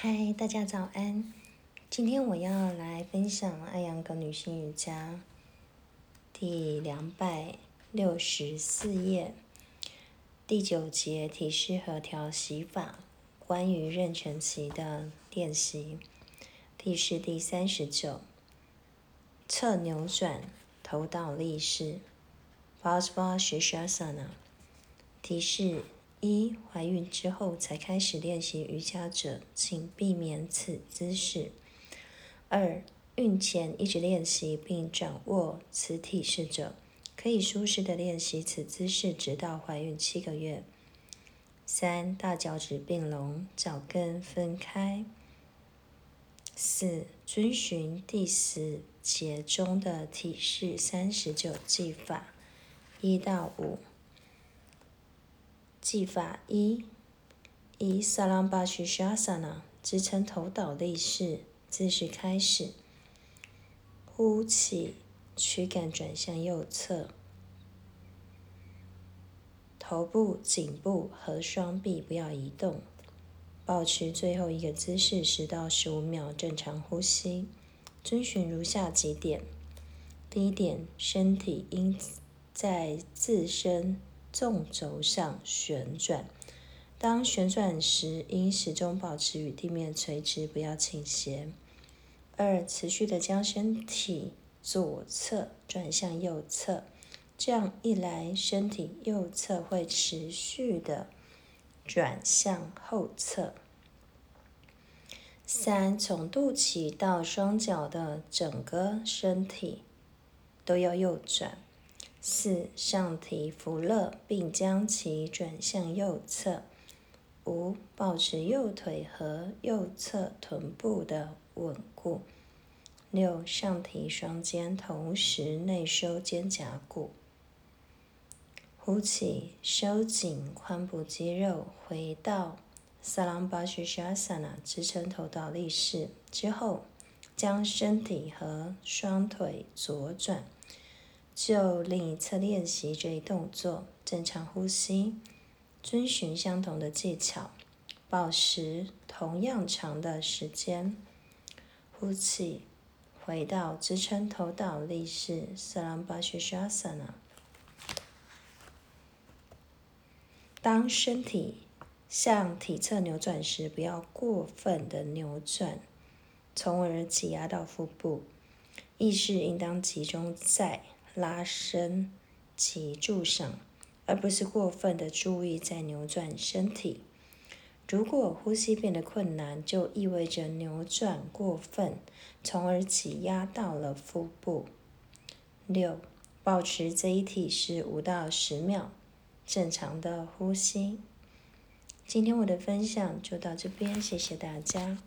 嗨，大家早安！今天我要来分享艾扬格女性瑜伽第两百六十四页第九节体式和调息法，关于妊娠期的练习。体式第三十九，侧扭转头倒立式 b a s v a Shishasana）。提示。一、怀孕之后才开始练习瑜伽者，请避免此姿势。二、孕前一直练习并掌握此体式者，可以舒适的练习此姿势直到怀孕七个月。三、大脚趾并拢，脚跟分开。四、遵循第十节中的体式三十九技法，一到五。技法一：以萨拉巴屈沙萨那支撑头倒立式姿势开始。呼气，躯干转向右侧，头部、颈部和双臂不要移动，保持最后一个姿势十到十五秒，正常呼吸。遵循如下几点：第一点，身体应在自身。纵轴上旋转，当旋转时，应始终保持与地面垂直，不要倾斜。二、持续的将身体左侧转向右侧，这样一来，身体右侧会持续的转向后侧。三、从肚脐到双脚的整个身体都要右转。四上提扶乐，并将其转向右侧。五保持右腿和右侧臀部的稳固。六上提双肩，同时内收肩胛骨。呼气，收紧髋部肌肉，回到萨朗巴屈沙萨那支撑头倒立式之后，将身体和双腿左转。就另一侧练习这一动作，正常呼吸，遵循相同的技巧，保持同样长的时间。呼气，回到支撑头倒立式 （Salambasusana）。当身体向体侧扭转时，不要过分的扭转，从而挤压到腹部。意识应当集中在。拉伸脊柱上，而不是过分的注意在扭转身体。如果呼吸变得困难，就意味着扭转过分，从而挤压到了腹部。六，保持这一体式五到十秒，正常的呼吸。今天我的分享就到这边，谢谢大家。